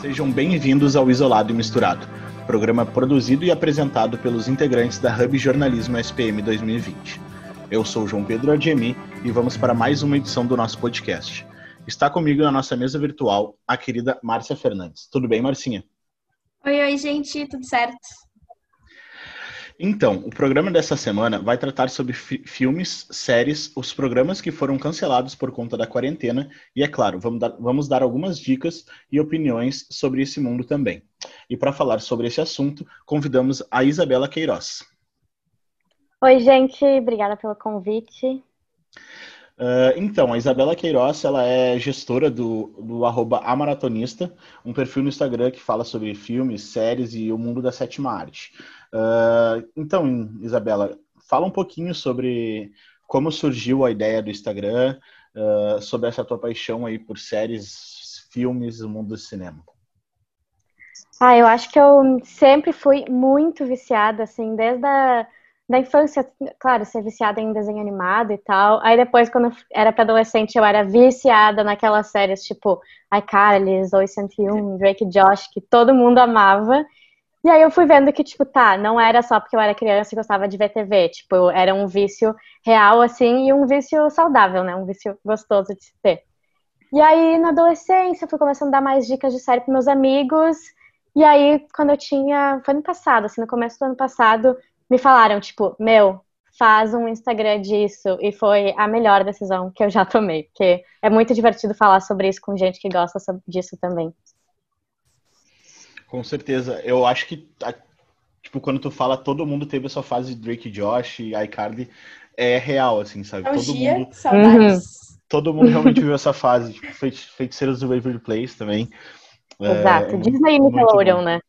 Sejam bem-vindos ao Isolado e Misturado, programa produzido e apresentado pelos integrantes da Hub Jornalismo SPM 2020. Eu sou João Pedro Adjemi e vamos para mais uma edição do nosso podcast. Está comigo na nossa mesa virtual a querida Márcia Fernandes. Tudo bem, Marcinha? Oi, oi, gente, tudo certo? Então, o programa dessa semana vai tratar sobre fi filmes, séries, os programas que foram cancelados por conta da quarentena e, é claro, vamos dar, vamos dar algumas dicas e opiniões sobre esse mundo também. E para falar sobre esse assunto, convidamos a Isabela Queiroz. Oi, gente, obrigada pelo convite. Uh, então, a Isabela Queiroz, ela é gestora do, do arroba Amaratonista, um perfil no Instagram que fala sobre filmes, séries e o mundo da sétima arte. Uh, então, Isabela, fala um pouquinho sobre como surgiu a ideia do Instagram, uh, sobre essa tua paixão aí por séries, filmes, o mundo do cinema. Ah, eu acho que eu sempre fui muito viciada, assim, desde a da infância, claro, ser viciada em desenho animado e tal. Aí depois, quando era pra adolescente, eu era viciada naquelas séries tipo iCarly, Zoe 101, Drake Josh, que todo mundo amava. E aí eu fui vendo que, tipo, tá, não era só porque eu era criança e gostava de ver TV, tipo, era um vício real, assim, e um vício saudável, né, um vício gostoso de se ter. E aí, na adolescência, eu fui começando a dar mais dicas de série pros meus amigos, e aí, quando eu tinha, foi no passado, assim, no começo do ano passado, me falaram, tipo, meu, faz um Instagram disso, e foi a melhor decisão que eu já tomei, porque é muito divertido falar sobre isso com gente que gosta disso também. Com certeza. Eu acho que, tipo, quando tu fala todo mundo teve a sua fase de Drake Josh e iCarly, é real, assim, sabe? todo mundo. Saudades. Uhum. Todo mundo realmente viu essa fase. Tipo, Feiticeiros do Waverly Place também. Exato. É, Disney e Nickelodeon, né?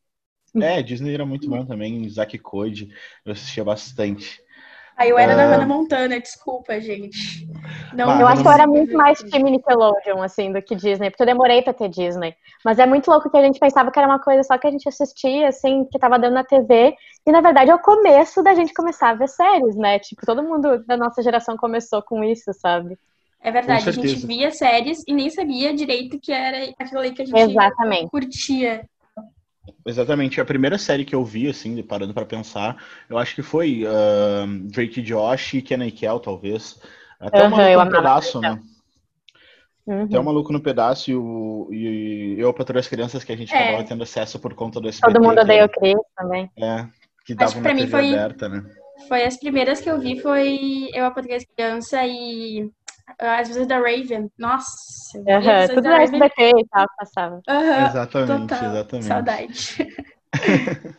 É, Disney era muito bom também. Zack Code, eu assistia bastante. Aí eu era uh... da Hannah Montana, desculpa, gente. Não, eu acho que eu era muito mais time Nickelodeon, assim, do que Disney, porque eu demorei pra ter Disney. Mas é muito louco que a gente pensava que era uma coisa só que a gente assistia, assim, que tava dando na TV. E na verdade é o começo da gente começar a ver séries, né? Tipo, todo mundo da nossa geração começou com isso, sabe? É verdade, a gente via séries e nem sabia direito que era aquilo ali que a gente Exatamente. curtia. Exatamente. A primeira série que eu vi, assim, parando para pensar, eu acho que foi uh, Drake Josh e Kenny Kell, talvez. Até uhum, o Maluco no Pedaço, né? Uhum. Até o Maluco no Pedaço e, o, e eu, para as crianças que a gente é. acabava tendo acesso por conta do SBT. Todo mundo odeia o Chris também. É, que dava uma TV foi, aberta, né? Foi as primeiras que eu vi, foi Eu, a Portuguesa Criança e as vezes da Raven. Nossa. Uhum, tudo da SBT e tal, passava. Uhum, exatamente, total. exatamente. Saudade.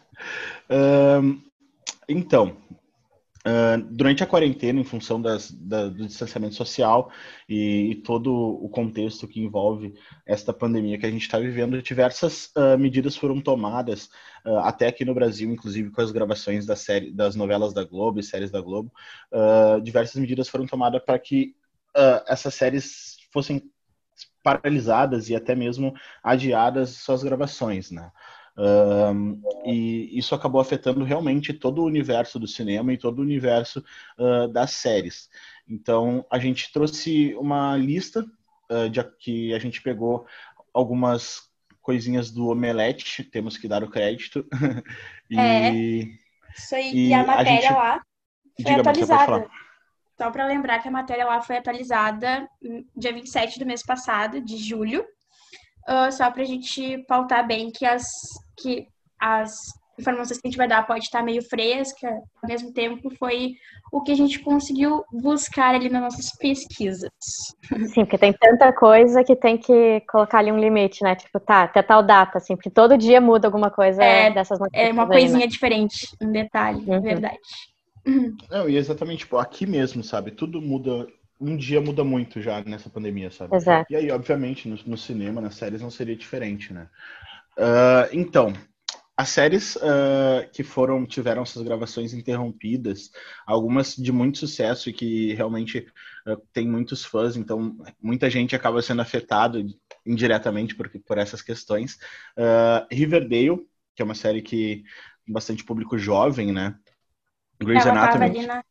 um, então, uh, durante a quarentena, em função das, da, do distanciamento social e, e, todo o contexto que envolve esta pandemia que a gente está vivendo, diversas uh, medidas foram tomadas, uh, até aqui no Brasil, inclusive com as gravações da série, das novelas da Globo e séries da Globo, diversas medidas foram tomadas para que uh, essas séries fossem paralisadas e até mesmo adiadas suas gravações, né? Um, e isso acabou afetando realmente todo o universo do cinema e todo o universo uh, das séries. Então, a gente trouxe uma lista uh, de que a gente pegou algumas coisinhas do Omelete, temos que dar o crédito. e, é, isso aí, e, e a matéria a gente... lá foi Diga, atualizada. Só para lembrar que a matéria lá foi atualizada dia 27 do mês passado, de julho. Uh, só para a gente pautar bem que as, que as informações que a gente vai dar pode estar meio fresca, ao mesmo tempo foi o que a gente conseguiu buscar ali nas nossas pesquisas. Sim, porque tem tanta coisa que tem que colocar ali um limite, né? Tipo, tá, até tal data, assim, porque todo dia muda alguma coisa é, dessas notícias. É uma coisinha aí, né? diferente, um detalhe, uhum. verdade. Não, e exatamente, tipo, aqui mesmo, sabe? Tudo muda. Um dia muda muito já nessa pandemia, sabe? Exato. E aí, obviamente, no, no cinema, nas séries, não seria diferente, né? Uh, então, as séries uh, que foram tiveram suas gravações interrompidas, algumas de muito sucesso e que realmente uh, tem muitos fãs, então muita gente acaba sendo afetado indiretamente por, por essas questões. Uh, Riverdale, que é uma série que tem bastante público jovem, né? Grey's Ela Anatomy. Tava ali na,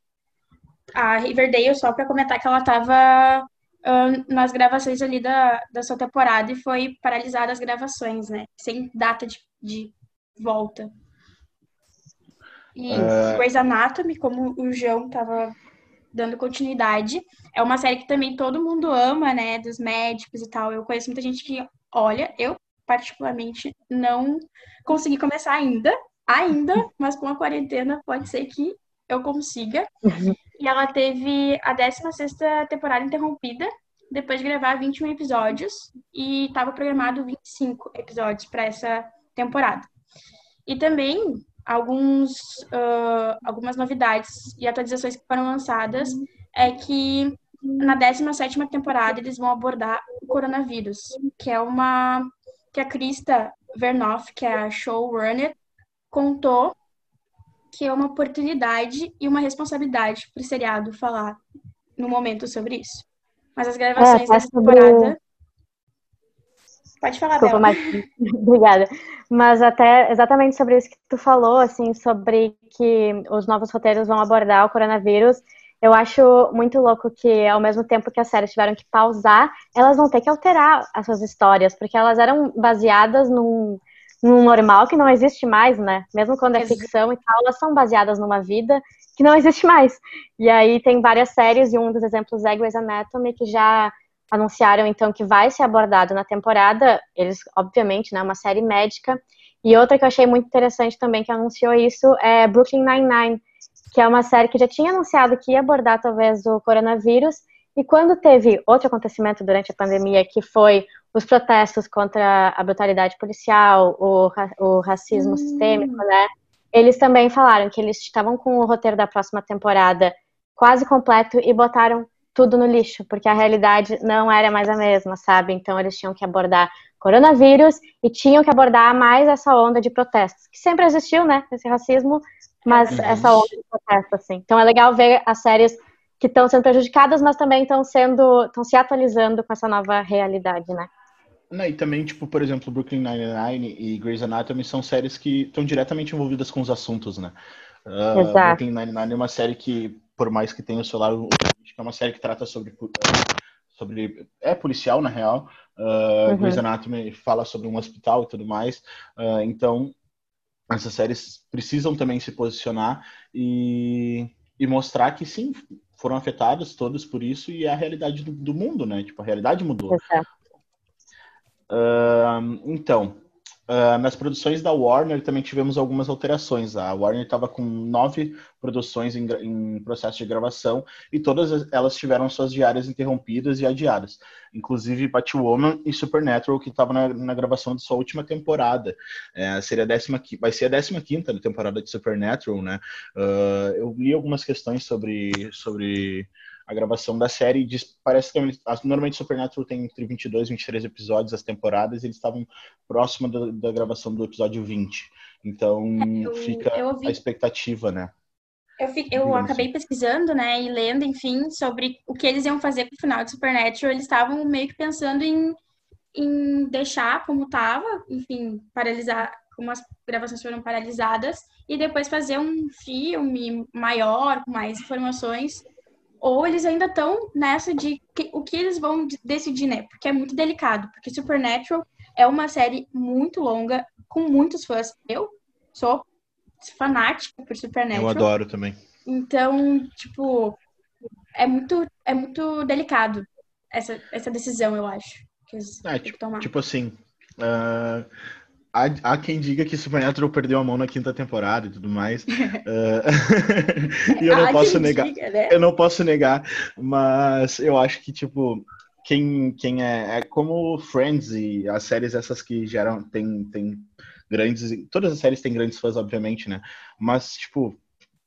a Riverdale, só para comentar que ela estava uh, nas gravações ali da, da sua temporada e foi paralisada as gravações, né? Sem data de, de volta. E uh... Grey's Anatomy, como o João estava dando continuidade, é uma série que também todo mundo ama, né? Dos médicos e tal. Eu conheço muita gente que olha, eu particularmente não consegui começar ainda, ainda, mas com a quarentena pode ser que eu consiga. E ela teve a 16 temporada interrompida, depois de gravar 21 episódios, e estava programado 25 episódios para essa temporada. E também alguns, uh, algumas novidades e atualizações que foram lançadas é que na 17 temporada eles vão abordar o coronavírus, que é uma que a Krista Vernoff, que é a showrunner, contou que é uma oportunidade e uma responsabilidade para o seriado falar no momento sobre isso. Mas as gravações é, tá dessa temporada. Pode falar, Desculpa, mas... Obrigada. Mas até exatamente sobre isso que tu falou, assim, sobre que os novos roteiros vão abordar o coronavírus. Eu acho muito louco que, ao mesmo tempo que as séries tiveram que pausar, elas vão ter que alterar as suas histórias, porque elas eram baseadas num, num normal que não existe mais, né? Mesmo quando é ficção e tal, elas são baseadas numa vida que não existe mais. E aí tem várias séries, e um dos exemplos é Grey's Anatomy, que já anunciaram então que vai ser abordado na temporada. Eles, obviamente, né, uma série médica. E outra que eu achei muito interessante também que anunciou isso é Brooklyn Nine-Nine, que é uma série que já tinha anunciado que ia abordar talvez o coronavírus. E quando teve outro acontecimento durante a pandemia, que foi os protestos contra a brutalidade policial, o, o racismo hum. sistêmico, né? Eles também falaram que eles estavam com o roteiro da próxima temporada quase completo e botaram tudo no lixo, porque a realidade não era mais a mesma, sabe? Então eles tinham que abordar coronavírus e tinham que abordar mais essa onda de protestos, que sempre existiu, né? Esse racismo, mas uhum. essa onda de protesto, assim. Então é legal ver as séries que estão sendo prejudicadas, mas também estão sendo, estão se atualizando com essa nova realidade, né? Não, e também, tipo, por exemplo, Brooklyn Nine-Nine e Grey's Anatomy são séries que estão diretamente envolvidas com os assuntos, né? Uh, Exato. Brooklyn Nine-Nine é uma série que, por mais que tenha o lado, é uma série que trata sobre, sobre é policial, na real. Uh, uhum. Grey's Anatomy fala sobre um hospital e tudo mais. Uh, então, essas séries precisam também se posicionar e, e mostrar que, sim, foram afetados todos por isso e é a realidade do, do mundo, né? Tipo, a realidade mudou. Uh, então, uh, nas produções da Warner também tivemos algumas alterações. A Warner estava com nove produções em, em, processo de gravação e todas elas tiveram suas diárias interrompidas e adiadas. Inclusive Batwoman e Supernatural, que estavam na, na, gravação de sua última temporada. É, seria décima, vai ser a 15 quinta temporada de Supernatural, né? Uh, eu li algumas questões sobre, sobre a gravação da série. Diz, parece que normalmente Supernatural tem entre 22 e 23 episódios as temporadas, e eles estavam próximo da, da, gravação do episódio 20. Então é, eu, fica eu ouvi... a expectativa, né? Eu, fico, eu acabei assim. pesquisando, né, e lendo, enfim, sobre o que eles iam fazer com o final de Supernatural. Eles estavam meio que pensando em, em deixar como estava, enfim, paralisar, como as gravações foram paralisadas, e depois fazer um filme maior, com mais informações ou eles ainda estão nessa de que, o que eles vão decidir, né? Porque é muito delicado. Porque Supernatural é uma série muito longa, com muitos fãs. Eu sou fanática por Supernatural. Eu adoro também. Então, tipo, é muito, é muito delicado essa, essa decisão, eu acho. Que eles é, tipo, tipo assim, uh, há, há quem diga que Supernatural perdeu a mão na quinta temporada e tudo mais. uh, e eu não posso negar. Diga, né? Eu não posso negar, mas eu acho que, tipo, quem, quem é, é como Friends e as séries essas que geram tem, tem grandes todas as séries têm grandes fãs obviamente né mas tipo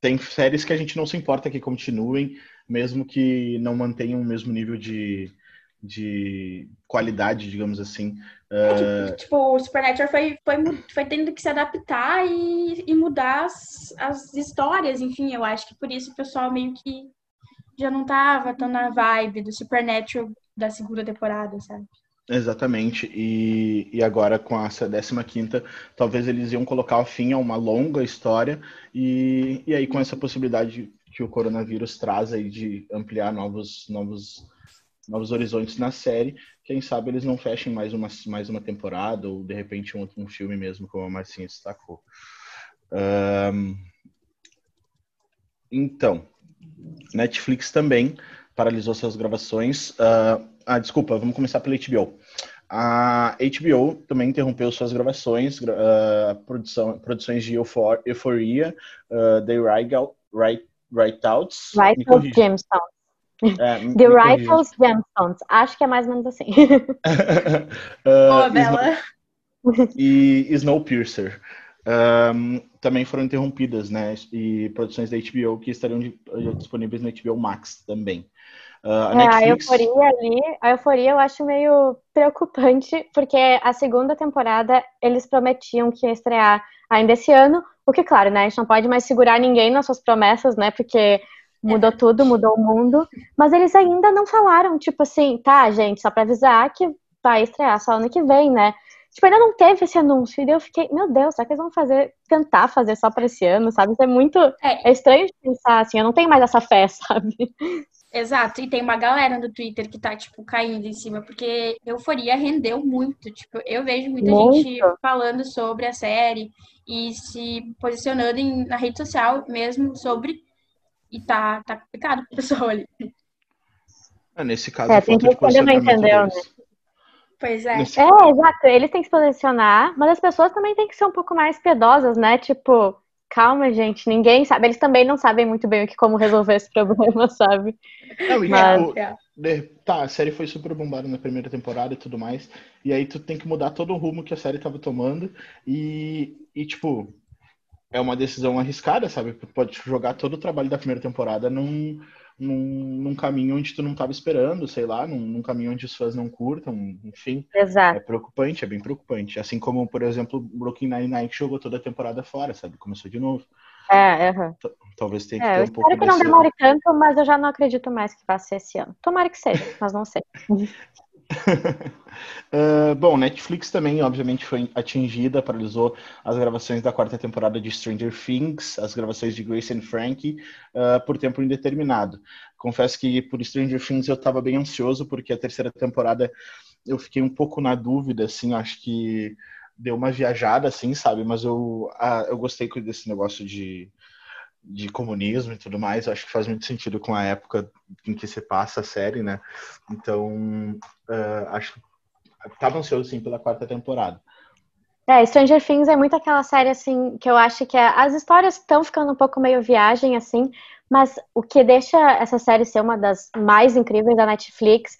tem séries que a gente não se importa que continuem mesmo que não mantenham o mesmo nível de, de qualidade, digamos assim. É, tipo, tipo, o Supernatural foi, foi, foi tendo que se adaptar e, e mudar as, as histórias, enfim, eu acho que por isso o pessoal meio que já não tava tão na vibe do Supernatural da segunda temporada, sabe? Exatamente, e, e agora com essa 15 talvez eles iam colocar fim a uma longa história, e, e aí com essa possibilidade que o coronavírus traz aí de ampliar novos, novos, novos horizontes na série. Quem sabe eles não fechem mais uma, mais uma temporada ou de repente um, um filme mesmo, como a Marcinha destacou. Um, então, Netflix também paralisou suas gravações. Uh, ah, desculpa, vamos começar pela HBO. A HBO também interrompeu suas gravações, uh, produção, produções de Eufor Euphoria, uh, The Write, Writeouts. Writeouts Gemstones. É, The Rifles Gemstones. Acho que é mais ou menos assim. uh, Boa, Bela. E Snowpiercer. Um, também foram interrompidas, né? E produções da HBO que estariam disponíveis no HBO Max também. Uh, a, é, a euforia ali, a euforia eu acho meio preocupante, porque a segunda temporada eles prometiam que ia estrear ainda esse ano, o que, claro, né, a gente não pode mais segurar ninguém nas suas promessas, né, porque mudou é. tudo, mudou o mundo, mas eles ainda não falaram, tipo assim, tá, gente, só pra avisar que vai estrear só ano que vem, né, Tipo, ainda não teve esse anúncio. E daí eu fiquei, meu Deus, será que eles vão fazer, tentar fazer só pra esse ano, sabe? Isso é muito. É, é estranho de pensar assim, eu não tenho mais essa fé, sabe? Exato, e tem uma galera no Twitter que tá, tipo, caindo em cima, porque Euforia rendeu muito. Tipo, eu vejo muita muito. gente falando sobre a série e se posicionando em, na rede social mesmo sobre. E tá, tá complicado pro pessoal ali. É, nesse caso, é, tem que não entendeu, né? Pois é. Nesse... É, exato. Eles têm que se posicionar, mas as pessoas também têm que ser um pouco mais piedosas, né? Tipo, calma, gente, ninguém sabe. Eles também não sabem muito bem o que, como resolver esse problema, sabe? Não, e Mas... tipo, é. tá, a série foi super bombada na primeira temporada e tudo mais. E aí tu tem que mudar todo o rumo que a série tava tomando. E, e tipo, é uma decisão arriscada, sabe? Pode jogar todo o trabalho da primeira temporada num num, num, caminho onde tu não estava esperando, sei lá, num, num, caminho onde os fãs não curtam, enfim. Exato. É preocupante, é bem preocupante. Assim como, por exemplo, Brooklyn Nine-Nine jogou toda a temporada fora, sabe? Começou de novo. É, uhum. Talvez tenha que é, ter um pouco Espero que não demore tanto, mas eu já não acredito mais que vá ser esse ano. Tomara que seja, mas não sei. uh, bom, Netflix também, obviamente, foi atingida, paralisou as gravações da quarta temporada de Stranger Things, as gravações de Grace and Frankie, uh, por tempo indeterminado. Confesso que por Stranger Things eu estava bem ansioso, porque a terceira temporada eu fiquei um pouco na dúvida, assim, acho que deu uma viajada, assim, sabe? Mas eu, uh, eu gostei desse negócio de de comunismo e tudo mais, acho que faz muito sentido com a época em que se passa a série, né? Então, uh, acho que estava ansioso, sim, pela quarta temporada. É, Stranger Things é muito aquela série, assim, que eu acho que é, as histórias estão ficando um pouco meio viagem, assim, mas o que deixa essa série ser uma das mais incríveis da Netflix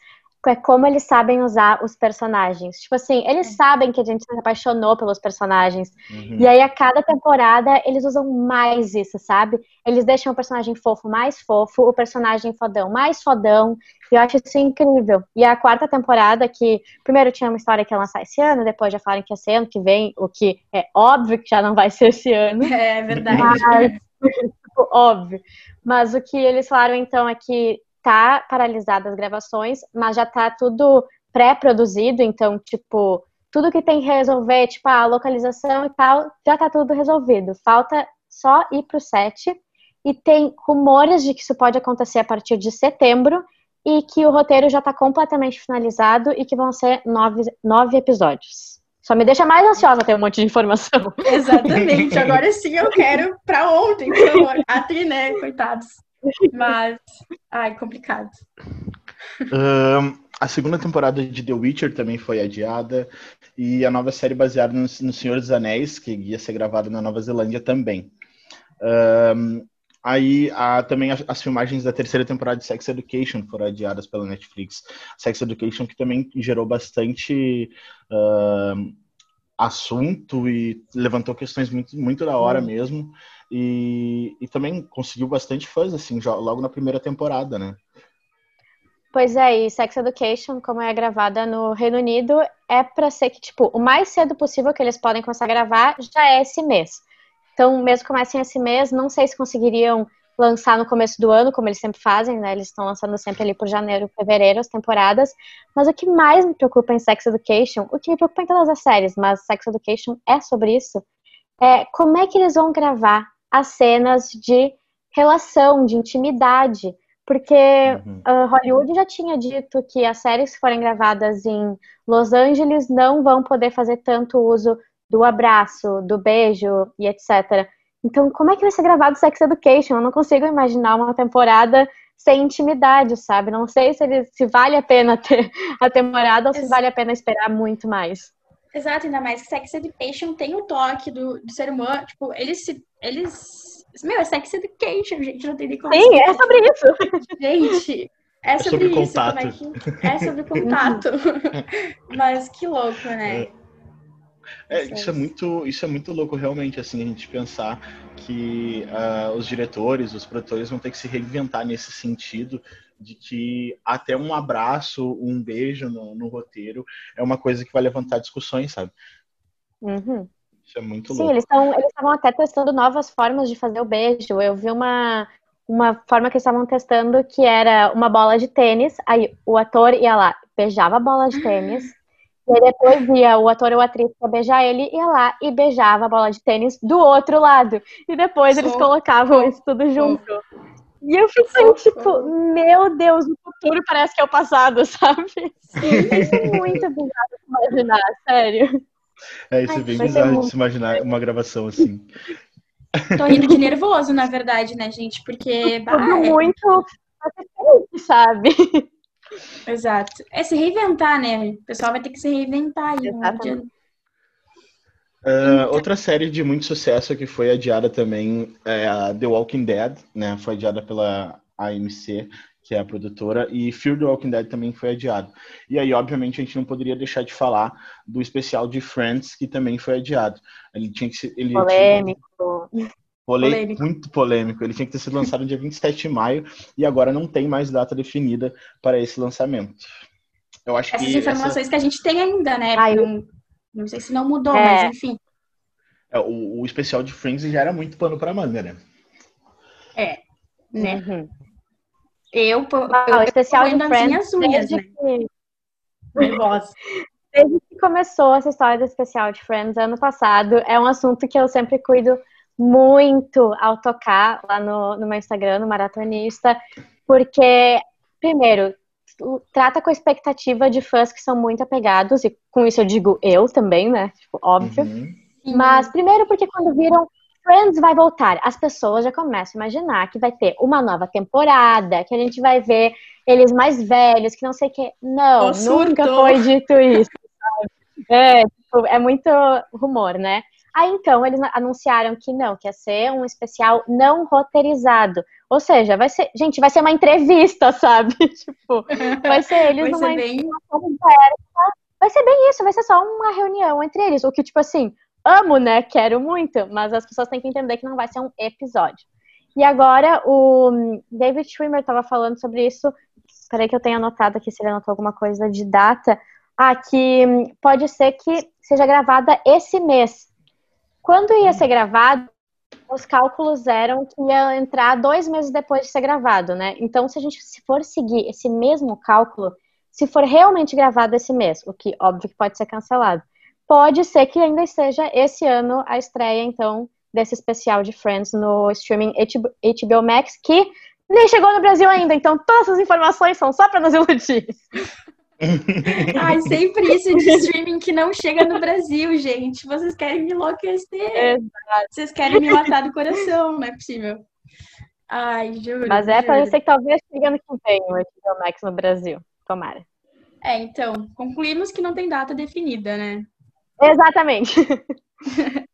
é como eles sabem usar os personagens. Tipo assim, eles é. sabem que a gente se apaixonou pelos personagens. Uhum. E aí, a cada temporada, eles usam mais isso, sabe? Eles deixam o personagem fofo mais fofo, o personagem fodão mais fodão. E eu acho isso incrível. E a quarta temporada, que primeiro tinha uma história que ia lançar esse ano, depois já falaram que ia ser ano que vem, o que é óbvio que já não vai ser esse ano. É verdade. Mas, tipo, óbvio. Mas o que eles falaram então é que tá paralisada as gravações, mas já tá tudo pré-produzido, então, tipo, tudo que tem que resolver, tipo, a localização e tal, já tá tudo resolvido. Falta só ir pro set. E tem rumores de que isso pode acontecer a partir de setembro e que o roteiro já está completamente finalizado e que vão ser nove, nove episódios. Só me deixa mais ansiosa ter um monte de informação. Exatamente. Agora sim eu quero para ontem, por favor. A tri, né? Coitados. Mas, ai, complicado. Um, a segunda temporada de The Witcher também foi adiada. E a nova série baseada no, no Senhor dos Anéis, que ia ser gravada na Nova Zelândia também. Um, aí a, também as, as, filmagens da terceira temporada de Sex Education foram adiadas pela Netflix. Sex Education que também gerou bastante uh, assunto e levantou questões muito, muito da hora hum. mesmo. E, e também conseguiu bastante fãs, assim, logo na primeira temporada, né? Pois é, e Sex Education, como é gravada no Reino Unido, é para ser que, tipo, o mais cedo possível que eles podem começar a gravar já é esse mês. Então, mesmo que comecem esse mês, não sei se conseguiriam lançar no começo do ano, como eles sempre fazem, né? Eles estão lançando sempre ali por janeiro, fevereiro as temporadas. Mas o que mais me preocupa em Sex Education, o que me preocupa em todas as séries, mas Sex Education é sobre isso, é como é que eles vão gravar as cenas de relação, de intimidade. Porque uhum. uh, Hollywood já tinha dito que as séries que forem gravadas em Los Angeles não vão poder fazer tanto uso do abraço, do beijo e etc. Então, como é que vai ser gravado Sex Education? Eu não consigo imaginar uma temporada sem intimidade, sabe? Não sei se, ele, se vale a pena ter a temporada ou se vale a pena esperar muito mais. Exato, ainda mais que Sex Education tem o toque do, do ser humano. Tipo, eles se. Eles. Meu, é Sex Education, gente, não tem nem como. Sim, é sobre isso. Gente, é, é sobre, sobre isso. Contato. Como é, que... é sobre contato. Mas que louco, né? É. É, isso é muito, isso é muito louco realmente, assim, a gente pensar que uh, os diretores, os produtores vão ter que se reinventar nesse sentido de que até um abraço, um beijo no, no roteiro é uma coisa que vai levantar discussões, sabe? Uhum. Isso é muito Sim, louco. Sim, eles estavam até testando novas formas de fazer o beijo. Eu vi uma, uma forma que eles estavam testando que era uma bola de tênis, aí o ator ia lá, beijava a bola de tênis, e depois via o ator ou a atriz pra beijar ele, ia lá e beijava a bola de tênis do outro lado. E depois eles colocavam isso tudo junto. E eu fiquei tipo, meu Deus, o futuro parece que é o passado, sabe? Isso é muito bizarro de imaginar, sério. É, isso é bem bizarro de se imaginar uma gravação assim. Tô rindo de nervoso, na verdade, né, gente? Porque. Tudo bah, é... muito sabe? Exato. É se reinventar, né? O pessoal vai ter que se reinventar aí. Uh, outra série de muito sucesso que foi adiada também é a The Walking Dead, né? Foi adiada pela AMC, que é a produtora, e Fear the Walking Dead também foi adiado. E aí, obviamente, a gente não poderia deixar de falar do especial de Friends, que também foi adiado. Ele tinha que ser. Ele Polêmico. Tinha... Polêmico. Muito polêmico. Ele tinha que ter sido lançado no dia 27 de maio e agora não tem mais data definida para esse lançamento. Eu acho Essas que informações essa... que a gente tem ainda, né? Ai, não, não sei se não mudou, é. mas enfim. É, o, o, especial de Friends já era muito pano para manga, né? É, né? Uhum. Eu, ah, eu, o especial de Friends unhas, desde né? que... Desde que começou essa história do especial de Friends ano passado, é um assunto que eu sempre cuido muito ao tocar lá no, no meu Instagram, no Maratonista, porque, primeiro, trata com a expectativa de fãs que são muito apegados, e com isso eu digo eu também, né? Tipo, óbvio. Uhum. Mas, primeiro, porque quando viram Friends vai voltar, as pessoas já começam a imaginar que vai ter uma nova temporada, que a gente vai ver eles mais velhos, que não sei o que. Não, nunca foi dito isso. É, tipo, é muito rumor, né? Aí então eles anunciaram que não, que ia ser um especial não roteirizado. Ou seja, vai ser, gente, vai ser uma entrevista, sabe? tipo, vai ser eles vai numa ser bem... conversa. Vai ser bem isso, vai ser só uma reunião entre eles. O que, tipo assim, amo, né? Quero muito, mas as pessoas têm que entender que não vai ser um episódio. E agora o David Schwimmer estava falando sobre isso. Peraí que eu tenho anotado aqui se ele anotou alguma coisa de data. Ah, que pode ser que seja gravada esse mês. Quando ia ser gravado, os cálculos eram que ia entrar dois meses depois de ser gravado, né? Então, se a gente se for seguir esse mesmo cálculo, se for realmente gravado esse mês, o que óbvio que pode ser cancelado, pode ser que ainda esteja esse ano a estreia, então, desse especial de Friends no streaming HBO Max, que nem chegou no Brasil ainda, então todas as informações são só para nos iludir. Ai, sempre isso de streaming que não chega no Brasil, gente. Vocês querem me enlouquecer. Exato. Vocês querem me matar do coração, não é possível. Ai, juro. Mas é para ser que talvez chegue ano que vem o HBO Max no Brasil. Tomara. É, então, concluímos que não tem data definida, né? Exatamente.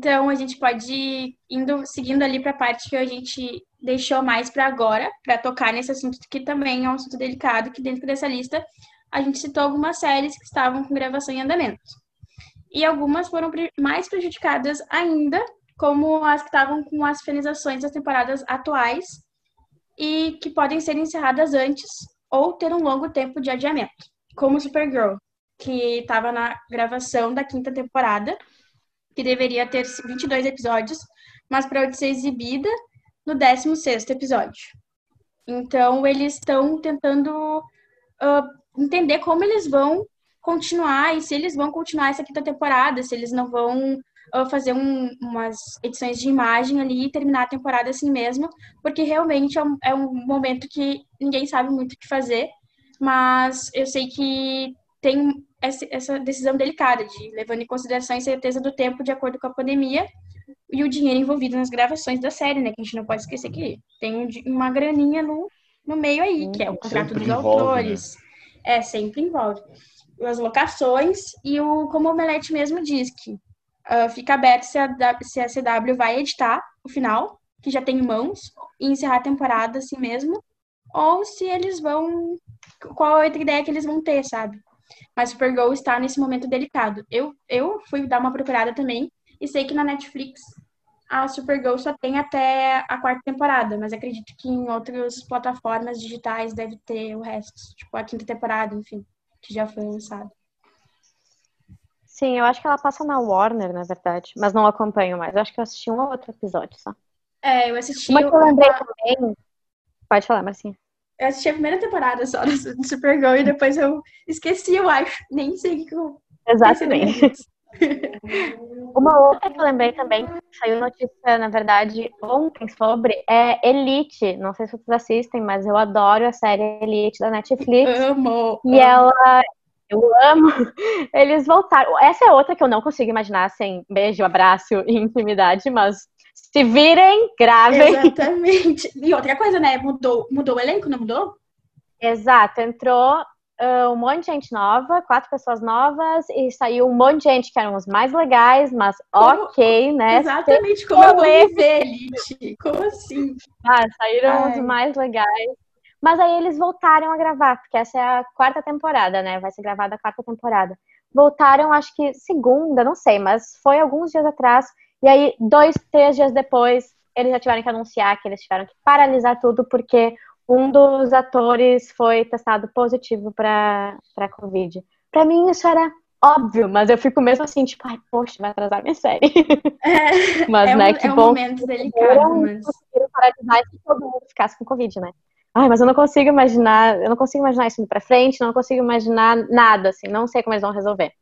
então, a gente pode ir indo, seguindo ali para a parte que a gente deixou mais para agora, para tocar nesse assunto que também é um assunto delicado, que dentro dessa lista a gente citou algumas séries que estavam com gravação em andamento. E algumas foram mais prejudicadas ainda, como as que estavam com as finalizações das temporadas atuais e que podem ser encerradas antes ou ter um longo tempo de adiamento, como Supergirl, que estava na gravação da quinta temporada, que deveria ter 22 episódios, mas para ser exibida no 16 episódio. Então, eles estão tentando uh, entender como eles vão continuar e se eles vão continuar essa quinta temporada, se eles não vão uh, fazer um, umas edições de imagem ali e terminar a temporada assim mesmo, porque realmente é um, é um momento que ninguém sabe muito o que fazer, mas eu sei que tem essa decisão delicada de levando em consideração a incerteza do tempo de acordo com a pandemia e o dinheiro envolvido nas gravações da série, né? Que a gente não pode esquecer que tem uma graninha no, no meio aí, que é o contrato sempre dos envolve, autores. Né? É, sempre envolve. As locações e o, como o Omelete mesmo diz, que uh, fica aberto se a, se a CW vai editar o final, que já tem em mãos, e encerrar a temporada assim mesmo, ou se eles vão. Qual a outra ideia que eles vão ter, sabe? Mas Supergirl está nesse momento delicado. Eu, eu fui dar uma procurada também e sei que na Netflix a Supergirl só tem até a quarta temporada, mas acredito que em outras plataformas digitais deve ter o resto, tipo a quinta temporada, enfim, que já foi lançado. Sim, eu acho que ela passa na Warner, na verdade, mas não acompanho mais. Eu acho que eu assisti um ou outro episódio só. É, eu assisti. Uma que eu lembrei uma... também. Pode falar, Marcinha. Eu assisti a primeira temporada só do Supergirl e depois eu esqueci, eu acho. Nem sei o que eu. Exatamente. Uma outra que eu lembrei também, saiu notícia, na verdade, ontem sobre, é Elite. Não sei se vocês assistem, mas eu adoro a série Elite da Netflix. Amo! E amo. ela. Eu amo. Eles voltaram. Essa é outra que eu não consigo imaginar sem beijo, abraço e intimidade, mas se virem, gravem. Exatamente. E outra coisa, né? Mudou, mudou o elenco, não mudou? Exato. Entrou uh, um monte de gente nova, quatro pessoas novas, e saiu um monte de gente que eram os mais legais, mas como, ok, né? Exatamente, como eu vou ver Elite? Como assim? Ah, saíram Ai. os mais legais. Mas aí eles voltaram a gravar, porque essa é a quarta temporada, né? Vai ser gravada a quarta temporada. Voltaram, acho que segunda, não sei, mas foi alguns dias atrás. E aí, dois, três dias depois, eles já tiveram que anunciar que eles tiveram que paralisar tudo, porque um dos atores foi testado positivo para Covid. Para mim isso era óbvio, mas eu fico mesmo assim, tipo, ai, poxa, vai atrasar minha série. É, mas, é né, um, que é bom. um momento delicado, mas... paralisar que todo mundo ficasse com Covid, né? Ai, mas eu não consigo imaginar, eu não consigo imaginar isso indo pra frente, não consigo imaginar nada, assim, não sei como eles vão resolver.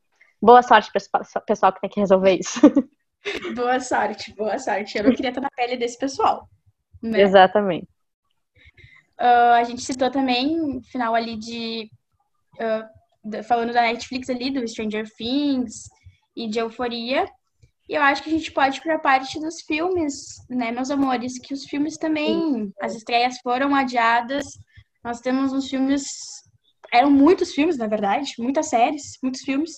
Boa sorte pro pessoal que tem que resolver isso. Boa sorte, boa sorte. Eu não queria estar na pele desse pessoal. Né? Exatamente. Uh, a gente citou também, final ali de. Uh, falando da Netflix ali, do Stranger Things e de Euforia. E eu acho que a gente pode ir para a parte dos filmes, né, meus amores? Que os filmes também, as estreias foram adiadas. Nós temos uns filmes. Eram muitos filmes, na verdade, muitas séries, muitos filmes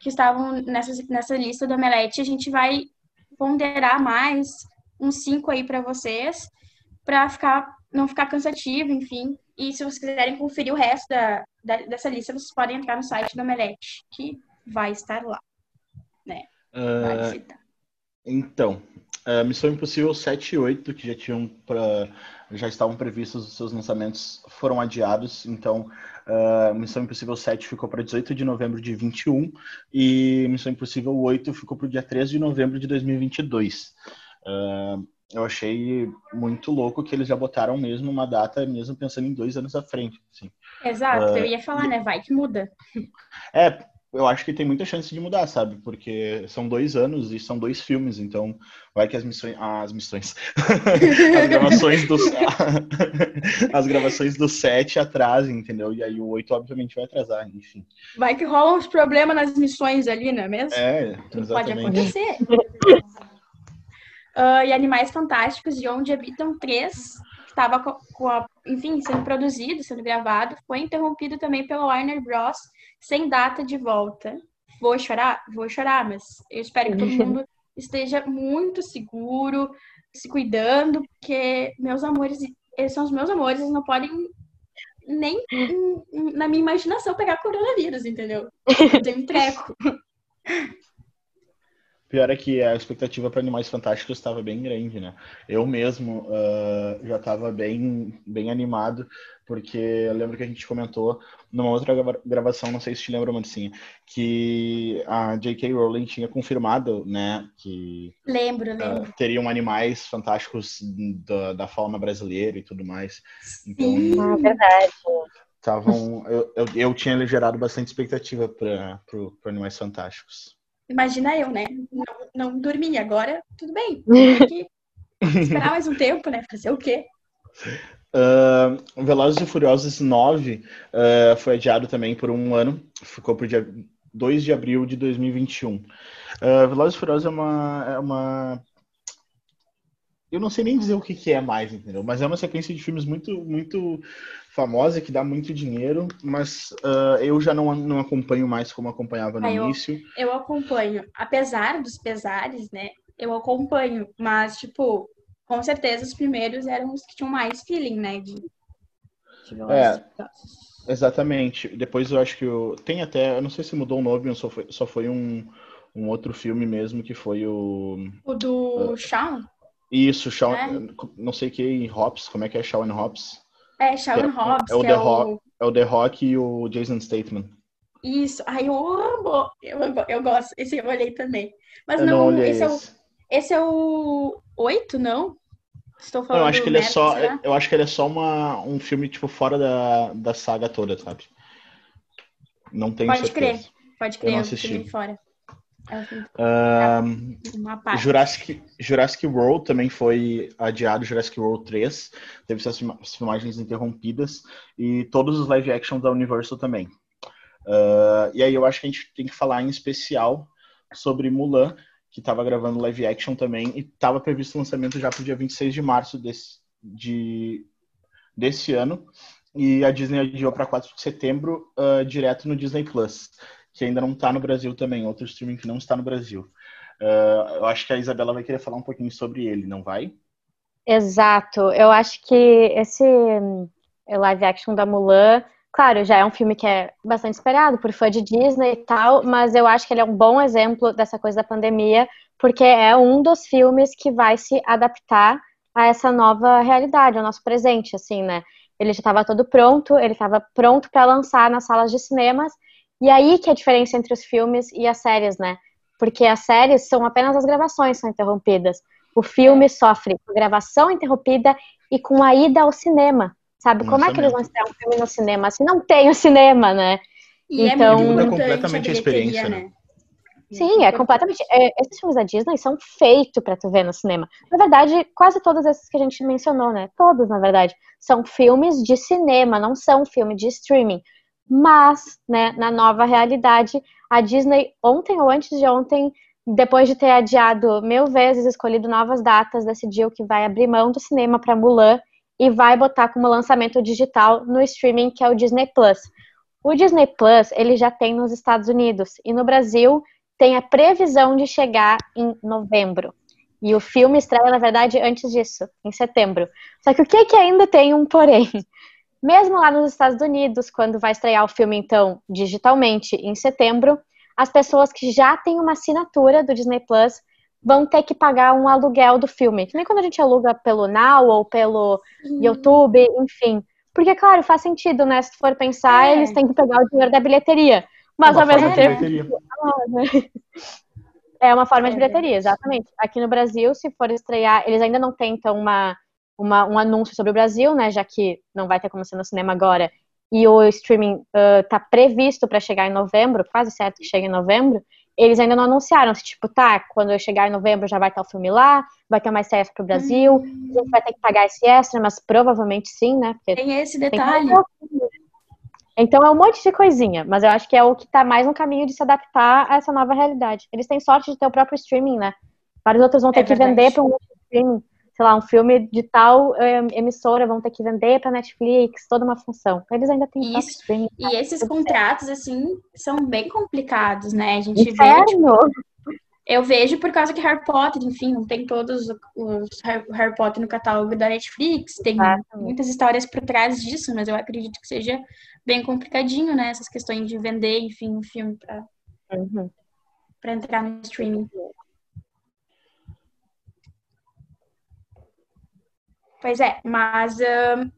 que estavam nessa, nessa lista do Omelete. A gente vai ponderar mais uns cinco aí para vocês, para ficar não ficar cansativo, enfim. E se vocês quiserem conferir o resto da, da, dessa lista, vocês podem entrar no site do Omelete, que vai estar lá. Né? Vai uh, então, uh, Missão Impossível 7 e 8, que já tinham pra, já estavam previstos os seus lançamentos, foram adiados. Então, uh, Missão Impossível 7 ficou para 18 de novembro de 21 e Missão Impossível 8 ficou para o dia 13 de novembro de 2022. Uh, eu achei muito louco que eles já botaram mesmo uma data, mesmo pensando em dois anos à frente. Assim. Exato, uh, eu ia falar, né? Vai que muda. É, eu acho que tem muita chance de mudar, sabe? Porque são dois anos e são dois filmes, então vai que as missões. as missões. as gravações dos. as gravações do 7 atrasem, entendeu? E aí o 8, obviamente, vai atrasar, enfim. Vai que rolam uns problemas nas missões ali, não é mesmo? É, Tudo pode acontecer. uh, e Animais Fantásticos, de Onde Habitam Três, que estava com a, enfim, sendo produzido, sendo gravado, foi interrompido também pela Warner Bros. Sem data de volta. Vou chorar? Vou chorar, mas eu espero que todo mundo esteja muito seguro, se cuidando, porque meus amores, eles são os meus amores, eles não podem nem na minha imaginação pegar coronavírus, entendeu? Eu tenho um treco. Pior é que a expectativa para Animais Fantásticos estava bem grande, né? Eu mesmo uh, já estava bem, bem animado, porque eu lembro que a gente comentou numa outra gravação, não sei se te lembra, Marcinha, que a J.K. Rowling tinha confirmado, né, que... Lembro, lembro. Uh, teriam animais fantásticos da, da fauna brasileira e tudo mais. Então, Sim, é verdade. Tavam, eu, eu, eu tinha gerado bastante expectativa para Animais Fantásticos. Imagina eu, né? Não, não dormi. Agora, tudo bem. Que esperar mais um tempo, né? Fazer o quê? Uh, Velozes e Furiosos 9 uh, ah, foi adiado também por um ano. Ficou pro dia 2 de abril de 2021. Uh, ah, Velozes e Furiosos é uma, é uma eu não sei nem dizer o que, que é mais, entendeu? Mas é uma sequência de filmes muito, muito famosa, que dá muito dinheiro, mas uh, eu já não, não acompanho mais como acompanhava no ah, início. Eu acompanho, apesar dos pesares, né? Eu acompanho, mas, tipo, com certeza os primeiros eram os que tinham mais feeling, né? De, de é, exatamente. Depois eu acho que eu, tem até, eu não sei se mudou o nome, só foi, só foi um, um outro filme mesmo, que foi o... O do uh, Shawn? Isso, Shawn, é. não sei que Hops, como é que é Shawn Hops? É, Shawn é, Hobbs, é o, The é Rock, o... é o The Rock e o Jason Statham. Isso, ai, eu amo, eu, eu gosto, esse eu olhei também. Mas eu não, não esse, esse, é o, esse é o oito, não? Estou falando. Eu acho que ele é só, será? eu acho que ele é só uma, um filme tipo fora da, da saga toda, sabe? Não tenho pode certeza. Crer, pode crer, eu não assisti. fora. Uh, Jurassic, Jurassic World também foi adiado, Jurassic World 3. Teve suas filmagens interrompidas. E todos os live action da Universal também. Uh, e aí eu acho que a gente tem que falar em especial sobre Mulan, que estava gravando live action também. E estava previsto o lançamento já para o dia 26 de março desse, de, desse ano. E a Disney adiou para 4 de setembro, uh, direto no Disney Plus que ainda não está no Brasil também, outro streaming que não está no Brasil. Uh, eu acho que a Isabela vai querer falar um pouquinho sobre ele, não vai? Exato. Eu acho que esse hum, live action da Mulan, claro, já é um filme que é bastante esperado por fã de Disney e tal, mas eu acho que ele é um bom exemplo dessa coisa da pandemia, porque é um dos filmes que vai se adaptar a essa nova realidade, ao nosso presente, assim, né? Ele já estava todo pronto, ele estava pronto para lançar nas salas de cinemas, e aí que é a diferença entre os filmes e as séries, né? Porque as séries são apenas as gravações são interrompidas. O filme sofre com gravação interrompida e com a ida ao cinema. Sabe? Como é que eles vão estrear um filme no cinema se não tem o cinema, né? E é então, é muda completamente a, a experiência, né? né? Sim, é completamente. É, esses filmes da Disney são feitos para tu ver no cinema. Na verdade, quase todos esses que a gente mencionou, né? Todos, na verdade, são filmes de cinema, não são filme de streaming. Mas, né, na nova realidade, a Disney, ontem ou antes de ontem, depois de ter adiado mil vezes, escolhido novas datas, decidiu que vai abrir mão do cinema para Mulan e vai botar como lançamento digital no streaming que é o Disney Plus. O Disney Plus ele já tem nos Estados Unidos e no Brasil tem a previsão de chegar em novembro. E o filme estreia, na verdade, antes disso, em setembro. Só que o que, que ainda tem um porém? Mesmo lá nos Estados Unidos, quando vai estrear o filme, então, digitalmente, em setembro, as pessoas que já têm uma assinatura do Disney Plus vão ter que pagar um aluguel do filme. Que nem quando a gente aluga pelo Now ou pelo uhum. YouTube, enfim. Porque, claro, faz sentido, né? Se for pensar, é. eles têm que pegar o dinheiro da bilheteria. Mas ao mesmo tempo. É uma forma de bilheteria, exatamente. Aqui no Brasil, se for estrear, eles ainda não tentam uma uma, um anúncio sobre o Brasil, né, já que não vai ter como ser no cinema agora, e o streaming está uh, previsto para chegar em novembro, quase certo que chega em novembro, eles ainda não anunciaram, se tipo, tá, quando eu chegar em novembro já vai estar o filme lá, vai ter uma extra para o Brasil, a gente vai ter que pagar esse extra, mas provavelmente sim, né? tem esse detalhe. Tem então é um monte de coisinha, mas eu acho que é o que está mais no caminho de se adaptar a essa nova realidade. Eles têm sorte de ter o próprio streaming, né? Vários outros vão ter é que vender para um streaming sei lá, um filme de tal é, emissora vão ter que vender para Netflix, toda uma função. Eles ainda têm Isso. Streaming, e esses contratos, assim, são bem complicados, né? A gente Inferno. vê. Tipo, eu vejo por causa que Harry Potter, enfim, não tem todos os Harry Potter no catálogo da Netflix, tem muitas histórias por trás disso, mas eu acredito que seja bem complicadinho, né? Essas questões de vender, enfim, um filme para uhum. entrar no streaming. Pois é, mas uh,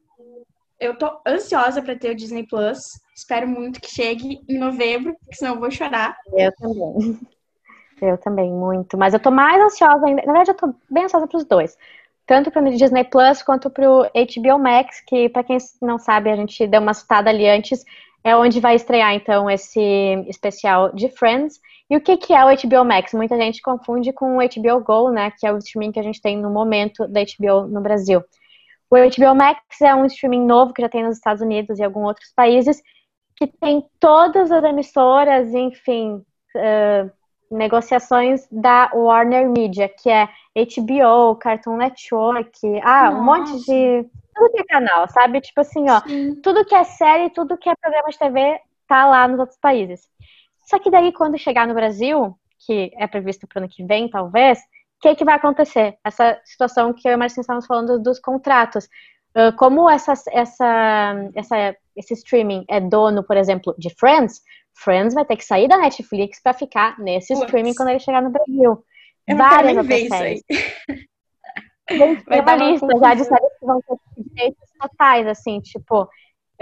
eu tô ansiosa para ter o Disney Plus. Espero muito que chegue em novembro, porque senão eu vou chorar. Eu também. Eu também, muito. Mas eu tô mais ansiosa ainda. Na verdade, eu tô bem ansiosa pros dois. Tanto pro Disney Plus quanto pro HBO Max, que, para quem não sabe, a gente deu uma citada ali antes. é onde vai estrear, então, esse especial de Friends. E o que, que é o HBO Max? Muita gente confunde com o HBO Go, né? Que é o streaming que a gente tem no momento da HBO no Brasil. O HBO Max é um streaming novo que já tem nos Estados Unidos e alguns outros países, que tem todas as emissoras, enfim, uh, negociações da Warner Media, que é HBO, Cartoon Network, ah, Nossa. um monte de. Tudo que é canal, sabe? Tipo assim, ó, Sim. tudo que é série, tudo que é programa de TV tá lá nos outros países. Só que daí, quando chegar no Brasil, que é previsto para o ano que vem, talvez, o que, que vai acontecer? Essa situação que eu e o Marcinho estávamos falando dos contratos. como essa, essa, essa, esse streaming é dono, por exemplo, de Friends, Friends vai ter que sair da Netflix para ficar nesse streaming quando ele chegar no Brasil. Eu Várias não quero nem isso aí. Tem uma lista já de séries que vão ter direitos totais, assim, tipo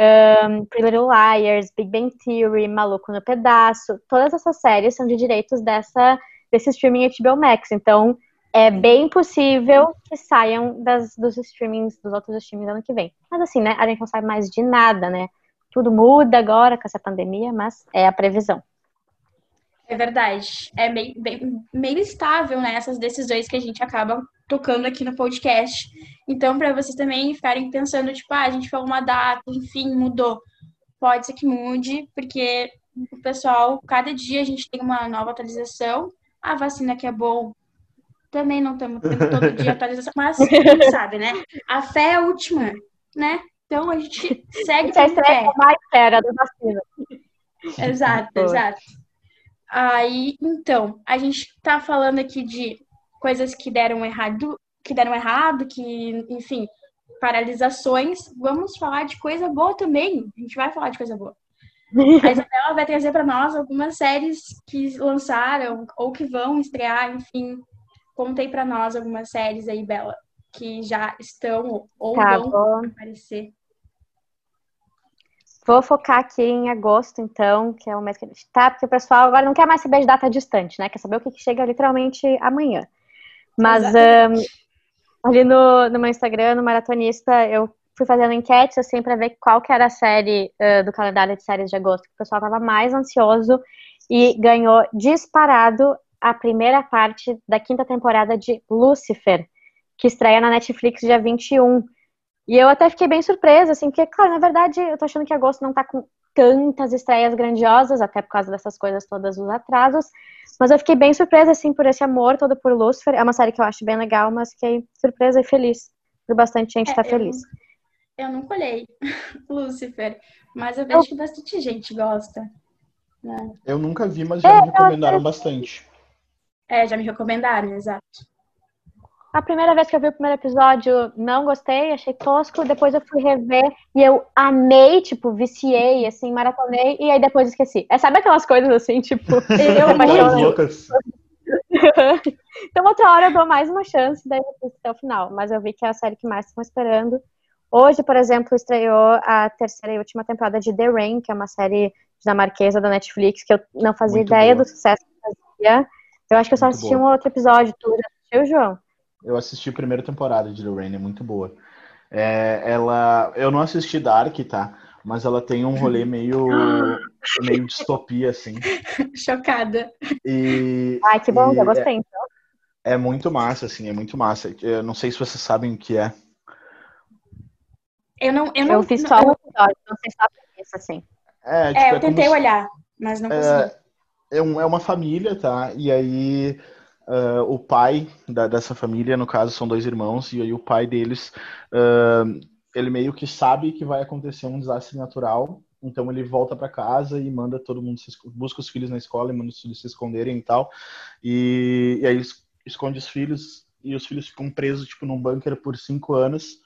um, Pretty Little Liars, Big Bang Theory, Maluco no Pedaço. Todas essas séries são de direitos dessa, desse streaming HBO Max. Então, é bem possível que saiam das, dos streamings, dos outros streamings ano que vem. Mas assim, né, a gente não sabe mais de nada, né? Tudo muda agora com essa pandemia, mas é a previsão. É verdade. É meio, bem, estável, né? Essas decisões que a gente acaba tocando aqui no podcast. Então, para vocês também ficarem pensando, tipo, ah, a gente falou uma data, enfim, mudou. Pode ser que mude, porque o pessoal, cada dia a gente tem uma nova atualização. A vacina que é bom, também não estamos tendo todo dia atualização, mas quem sabe, né? A fé é a última, né? Então a gente segue com fé. É mais fera da vacina. Exato, exato. Aí, então, a gente tá falando aqui de coisas que deram errado, que deram errado, que, enfim, paralisações. Vamos falar de coisa boa também. A gente vai falar de coisa boa. A Isabela vai trazer para nós algumas séries que lançaram ou que vão estrear, enfim. Contei para nós algumas séries aí, Bela, que já estão ou tá vão bom. aparecer. Vou focar aqui em agosto, então, que é o mês que a gente tá, porque o pessoal agora não quer mais saber de data distante, né? Quer saber o que chega literalmente amanhã. Mas um, ali no, no meu Instagram, no Maratonista, eu fui fazendo enquetes, assim, para ver qual que era a série uh, do calendário de séries de agosto, que o pessoal tava mais ansioso e ganhou disparado a primeira parte da quinta temporada de Lucifer, que estreia na Netflix dia 21. E eu até fiquei bem surpresa, assim, porque, claro, na verdade, eu tô achando que agosto não tá com tantas estreias grandiosas, até por causa dessas coisas todas, os atrasos. Mas eu fiquei bem surpresa, assim, por esse amor todo por Lucifer. É uma série que eu acho bem legal, mas fiquei surpresa e feliz. Por bastante gente estar é, tá feliz. Eu, eu não colhei Lucifer, mas eu vejo eu... que bastante gente gosta. Né? Eu nunca vi, mas já é, me recomendaram bastante. É, já me recomendaram, exato. A primeira vez que eu vi o primeiro episódio, não gostei, achei tosco. Depois eu fui rever e eu amei, tipo, viciei, assim, maratonei e aí depois esqueci. É, sabe aquelas coisas assim, tipo, eu apaixonei. então, outra hora eu dou mais uma chance, daí eu até o final. Mas eu vi que é a série que mais estão esperando. Hoje, por exemplo, estreou a terceira e última temporada de The Rain, que é uma série dinamarquesa da Netflix, que eu não fazia Muito ideia boa. do sucesso que fazia. Eu acho que eu só Muito assisti boa. um outro episódio. Tu já assistiu, João? Eu assisti a primeira temporada de Lorraine, é muito boa. É, ela, eu não assisti Dark, tá? Mas ela tem um rolê meio, meio distopia, assim. Chocada. E, Ai, que bom, já gostei, é, então. É muito massa, assim, é muito massa. Eu não sei se vocês sabem o que é. Eu não, eu não. Eu fiz só um episódio, não sei se sabe isso, assim. É, tipo, é eu é tentei olhar, mas não consegui. É, é, um, é uma família, tá? E aí Uh, o pai da, dessa família, no caso, são dois irmãos, e aí o pai deles, uh, ele meio que sabe que vai acontecer um desastre natural, então ele volta para casa e manda todo mundo, se, busca os filhos na escola e manda os filhos se esconderem e tal, e, e aí esconde os filhos, e os filhos ficam presos, tipo, num bunker por cinco anos,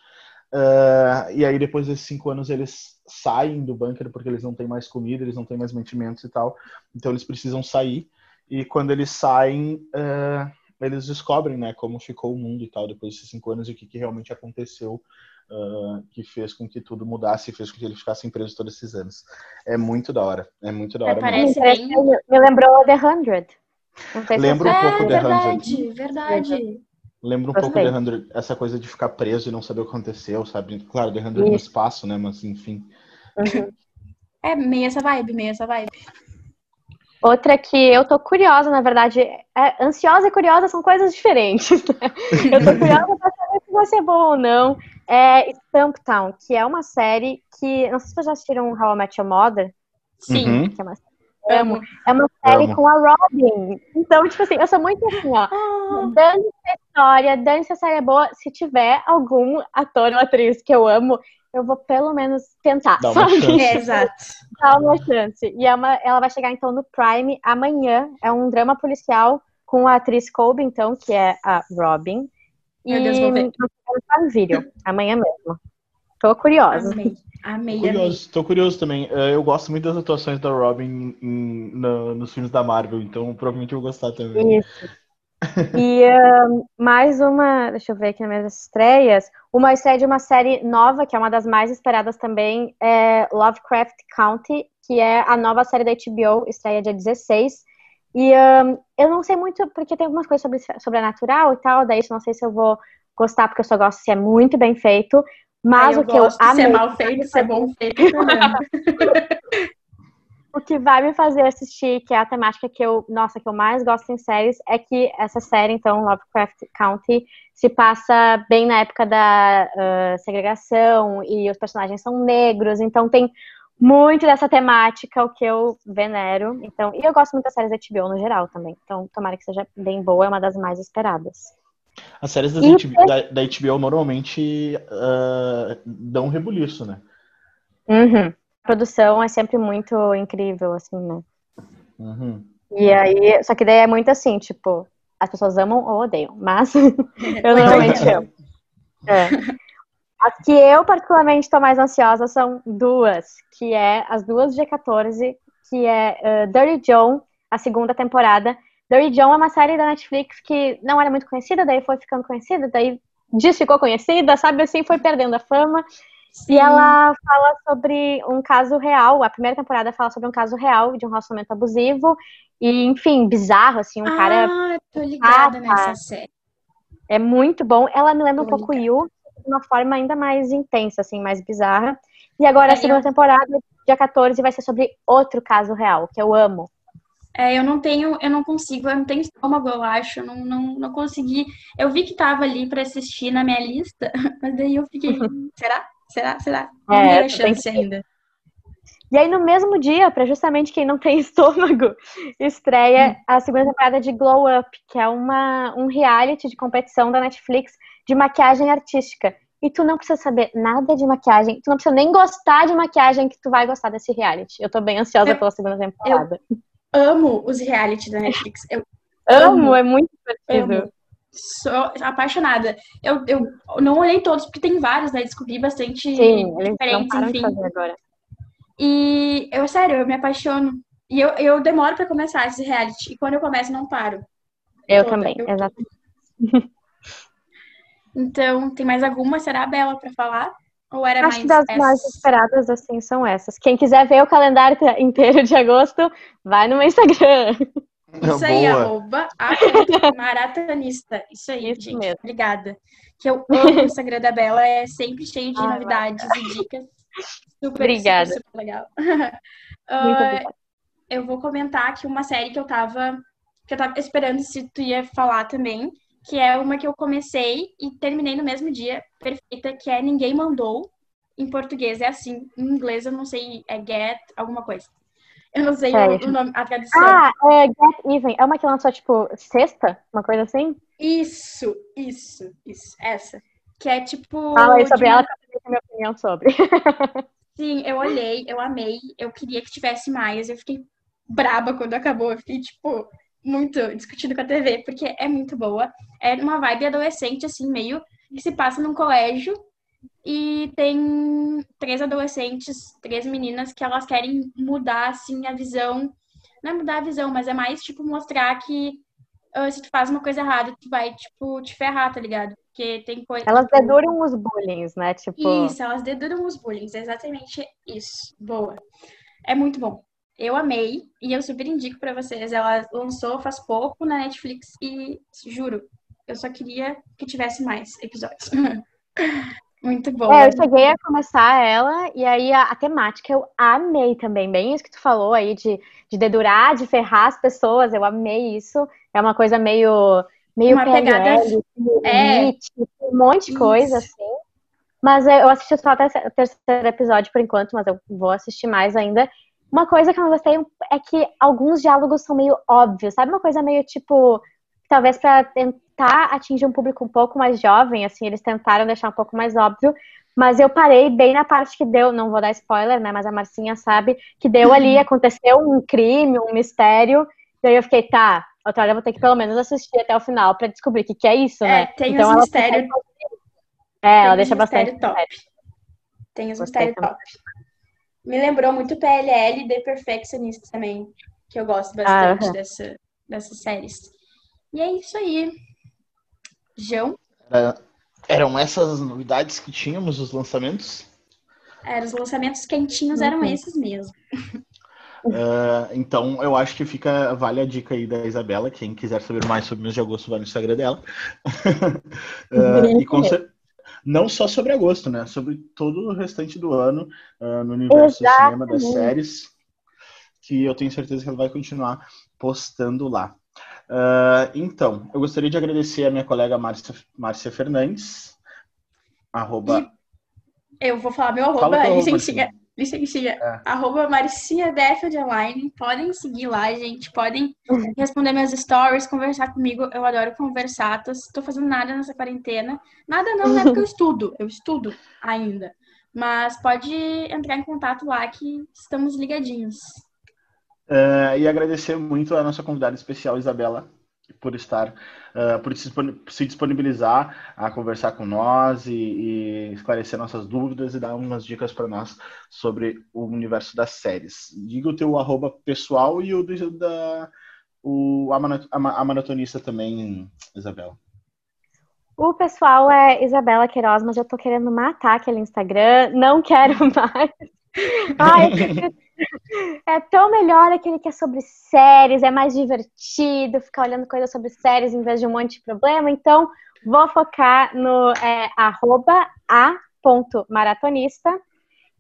uh, e aí depois desses cinco anos eles saem do bunker porque eles não têm mais comida, eles não têm mais mantimentos e tal, então eles precisam sair, e quando eles saem, uh, eles descobrem, né, como ficou o mundo e tal, depois desses cinco anos, e o que, que realmente aconteceu, uh, que fez com que tudo mudasse, e fez com que eles ficassem presos todos esses anos. É muito da hora, é muito da hora. É, parece bem... Me lembrou The Hundred. Lembra um pouco é, The verdade, Hundred. Verdade, Lembra um Gostei. pouco The Hundred, essa coisa de ficar preso e não saber o que aconteceu, sabe? Claro, The Hundred no espaço, né, mas enfim. Uhum. É meio essa vibe, meio essa vibe. Outra que eu tô curiosa, na verdade, é, ansiosa e curiosa são coisas diferentes. Né? Eu tô curiosa pra saber se vai ser bom ou não. É Stumptown, que é uma série que. Não sei se vocês já assistiram How I Met Your Mother. Sim. Uhum. Que é uma amo. É uma série amo. com a Robin. Então, tipo assim, eu sou muito assim, ó. Ah. Dane-se a história, dane-se a série é boa. Se tiver algum ator ou atriz que eu amo, eu vou pelo menos tentar. Dá uma chance. É, exato. Dá uma chance. E é uma, ela vai chegar, então, no Prime amanhã. É um drama policial com a atriz Colby, então, que é a Robin. Meu Deus, vou ver. um vídeo, amanhã mesmo. Tô curiosa. Amei. Amei, curioso, tô curioso também. É, eu gosto muito das atuações da Robin em, no, nos filmes da Marvel, então provavelmente eu vou gostar também. Isso. E uh, mais uma, deixa eu ver aqui nas minhas estreias, uma estreia de uma série nova, que é uma das mais esperadas também, é Lovecraft County, que é a nova série da HBO, estreia dia 16. E um, eu não sei muito, porque tem algumas coisas sobre sobrenatural e tal, daí eu não sei se eu vou gostar, porque eu só gosto se é muito bem feito, mas o que eu amei... Se é mal feito, se é bom feito. o que vai me fazer assistir, que é a temática que eu, nossa, que eu mais gosto em séries, é que essa série, então, Lovecraft County, se passa bem na época da uh, segregação e os personagens são negros, então tem muito dessa temática, o que eu venero. Então, e eu gosto muito das séries da HBO no geral também. Então, tomara que seja bem boa, é uma das mais esperadas. As séries HBO, da, da, HBO normalmente uh, dão um rebuliço, né? Uhum. A produção é sempre muito incrível, assim, né? Uhum. E aí, só que daí é muito assim, tipo, as pessoas amam ou odeiam, mas eu normalmente amo. É. As que eu particularmente estou mais ansiosa são duas, que é as duas de 14, que é uh, Dirty John, a segunda temporada, Dirty John é uma série da Netflix que não era muito conhecida, daí foi ficando conhecida, daí diz ficou conhecida, sabe assim, foi perdendo a fama. Sim. E ela fala sobre um caso real, a primeira temporada fala sobre um caso real de um relacionamento abusivo e, enfim, bizarro, assim, um ah, cara... Ah, tô ligada nessa série. É muito bom. Ela me lembra tô um pouco ligada. Yu, de uma forma ainda mais intensa, assim, mais bizarra. E agora, a segunda eu... temporada, dia 14, vai ser sobre outro caso real, que eu amo. É, eu não tenho, eu não consigo, eu não tenho estômago, eu acho, eu não, não, não consegui. Eu vi que tava ali para assistir na minha lista, mas daí eu fiquei, será? Será? Será? Não é, dei chance que... ainda. E aí, no mesmo dia, para justamente quem não tem estômago, estreia hum. a segunda temporada de Glow Up, que é uma, um reality de competição da Netflix de maquiagem artística. E tu não precisa saber nada de maquiagem, tu não precisa nem gostar de maquiagem que tu vai gostar desse reality. Eu tô bem ansiosa eu, pela segunda temporada. Eu amo os reality da Netflix. Eu amo, amo. é muito divertido. Sou apaixonada. Eu, eu não olhei todos, porque tem vários, né? Descobri bastante Sim, diferentes, enfim. E eu, sério, eu me apaixono. E eu, eu demoro para começar esse reality. E quando eu começo, não paro. Eu Toda. também, eu... exato. Então, tem mais alguma? Será a Bela para falar? Ou era Acho mais que das essas? mais esperadas, assim, são essas. Quem quiser ver o calendário inteiro de agosto, vai no meu Instagram. Isso aí, arroba maratonista. Isso aí, Isso gente. Mesmo. Obrigada. Que eu amo o Instagram da Bela, é sempre cheio de ah, novidades vai. e dicas. Super, Obrigada. Super, super legal. uh, eu vou comentar aqui uma série que eu tava que eu tava esperando se tu ia falar também, que é uma que eu comecei e terminei no mesmo dia, perfeita, que é Ninguém Mandou. Em português é assim, em inglês eu não sei, é Get, alguma coisa. Eu não sei é. o, nome, a tradução. Ah, é Get Even. É uma que lançou, tipo, sexta? Uma coisa assim? Isso, isso, isso. Essa. Que é tipo. Fala aí sobre ela que eu tenho a minha opinião sobre. Sim, eu olhei, eu amei. Eu queria que tivesse mais. Eu fiquei braba quando acabou. Eu fiquei, tipo, muito discutindo com a TV, porque é muito boa. É uma vibe adolescente, assim, meio que se passa num colégio e tem três adolescentes, três meninas que elas querem mudar, assim, a visão. Não é mudar a visão, mas é mais, tipo, mostrar que uh, se tu faz uma coisa errada, tu vai, tipo, te ferrar, tá ligado? Porque tem coisa. Elas tipo... deduram os bullying, né? Tipo... Isso, elas deduram os bullying, exatamente isso. Boa. É muito bom. Eu amei e eu super indico para vocês. Ela lançou faz pouco na Netflix e juro, eu só queria que tivesse mais episódios. Muito bom. É, eu cheguei a começar ela, e aí a, a, temática eu amei também. Bem isso que tu falou aí de, de dedurar, de ferrar as pessoas, eu amei isso. É uma coisa meio. meio uma PLL, pegada. É. um monte de isso. coisa, assim. Mas eu assisti só até o terceiro episódio por enquanto, mas eu vou assistir mais ainda. Uma coisa que eu não gostei é que alguns diálogos são meio óbvios, sabe? Uma coisa meio tipo. Talvez para tentar atingir um público um pouco mais jovem, assim, eles tentaram deixar um pouco mais óbvio, mas eu parei bem na parte que deu, não vou dar spoiler, né? Mas a Marcinha sabe que deu ali, aconteceu um crime, um mistério. Daí eu fiquei, tá, outra hora eu vou ter que pelo menos assistir até o final para descobrir o que, que é isso, é, né? Tem então, os mistérios. É, ela deixa bastante. Top. Tem os mistérios top. Me lembrou muito PLL The Perfectionist também, que eu gosto bastante ah, dessa, dessas séries. E é isso aí. João? Era, eram essas novidades que tínhamos, os lançamentos? Era, os lançamentos quentinhos eram uhum. esses mesmo. Uh, então, eu acho que fica vale a dica aí da Isabela. Quem quiser saber mais sobre o mês de agosto, vai no Instagram dela. uh, e com, não só sobre agosto, né? Sobre todo o restante do ano uh, no universo Exatamente. do cinema, das séries, que eu tenho certeza que ela vai continuar postando lá. Uh, então, eu gostaria de agradecer a minha colega Márcia, Márcia Fernandes, arroba... Eu vou falar meu arroba, licencinha, licencinha, é. arroba Deffeld Online. Podem seguir lá, gente. Podem responder minhas stories, conversar comigo. Eu adoro conversar. Tô, tô fazendo nada nessa quarentena. Nada não, não é porque eu estudo. Eu estudo ainda. Mas pode entrar em contato lá que estamos ligadinhos. Uh, e agradecer muito a nossa convidada especial, Isabela, por estar, uh, por se disponibilizar a conversar com nós e, e, esclarecer nossas dúvidas e dar umas dicas para nós sobre o universo das séries. Diga o teu arroba pessoal e o do, da o, a, a maratonista também, Isabela. O pessoal é Isabela Queiroz, mas eu tô querendo matar aquele Instagram, não quero mais. Ai, é tão melhor aquele que é sobre séries, é mais divertido, ficar olhando coisas sobre séries em vez de um monte de problema. Então, vou focar no é, a.maratonista.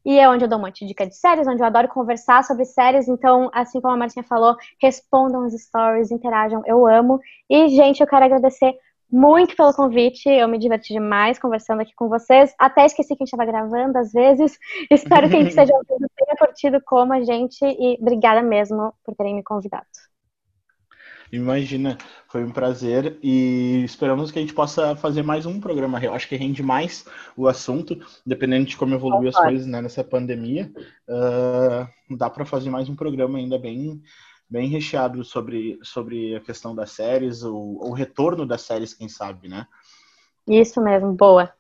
E é onde eu dou um monte de dica de séries, onde eu adoro conversar sobre séries. Então, assim como a Marcinha falou, respondam os stories, interajam, eu amo. E, gente, eu quero agradecer muito pelo convite. Eu me diverti demais conversando aqui com vocês. Até esqueci que a gente estava gravando às vezes. Espero que a gente esteja ouvindo, tenha curtido como a gente. E obrigada mesmo por terem me convidado. Imagina, foi um prazer e esperamos que a gente possa fazer mais um programa. Eu acho que rende mais o assunto, dependendo de como evoluir as coisas né, nessa pandemia. Uh, dá para fazer mais um programa ainda bem bem recheado sobre, sobre a questão das séries, o, o retorno das séries, quem sabe, né? Isso mesmo, boa.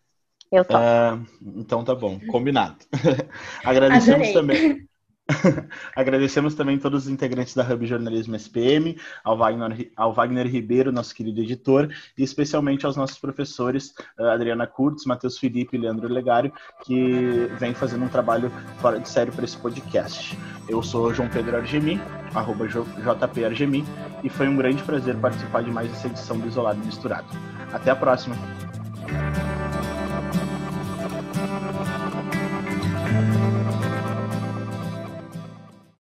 Eu tô. É, então tá bom, combinado. Agradecemos Adorei. também. Agradecemos também todos os integrantes da Hub Jornalismo SPM, ao Wagner, ao Wagner Ribeiro, nosso querido editor, e especialmente aos nossos professores, uh, Adriana Kurtz, Matheus Felipe e Leandro Legário, que vem fazendo um trabalho fora de sério para esse podcast. Eu sou João Pedro Argemi, arroba JP Argemi, e foi um grande prazer participar de mais essa edição do Isolado Misturado. Até a próxima!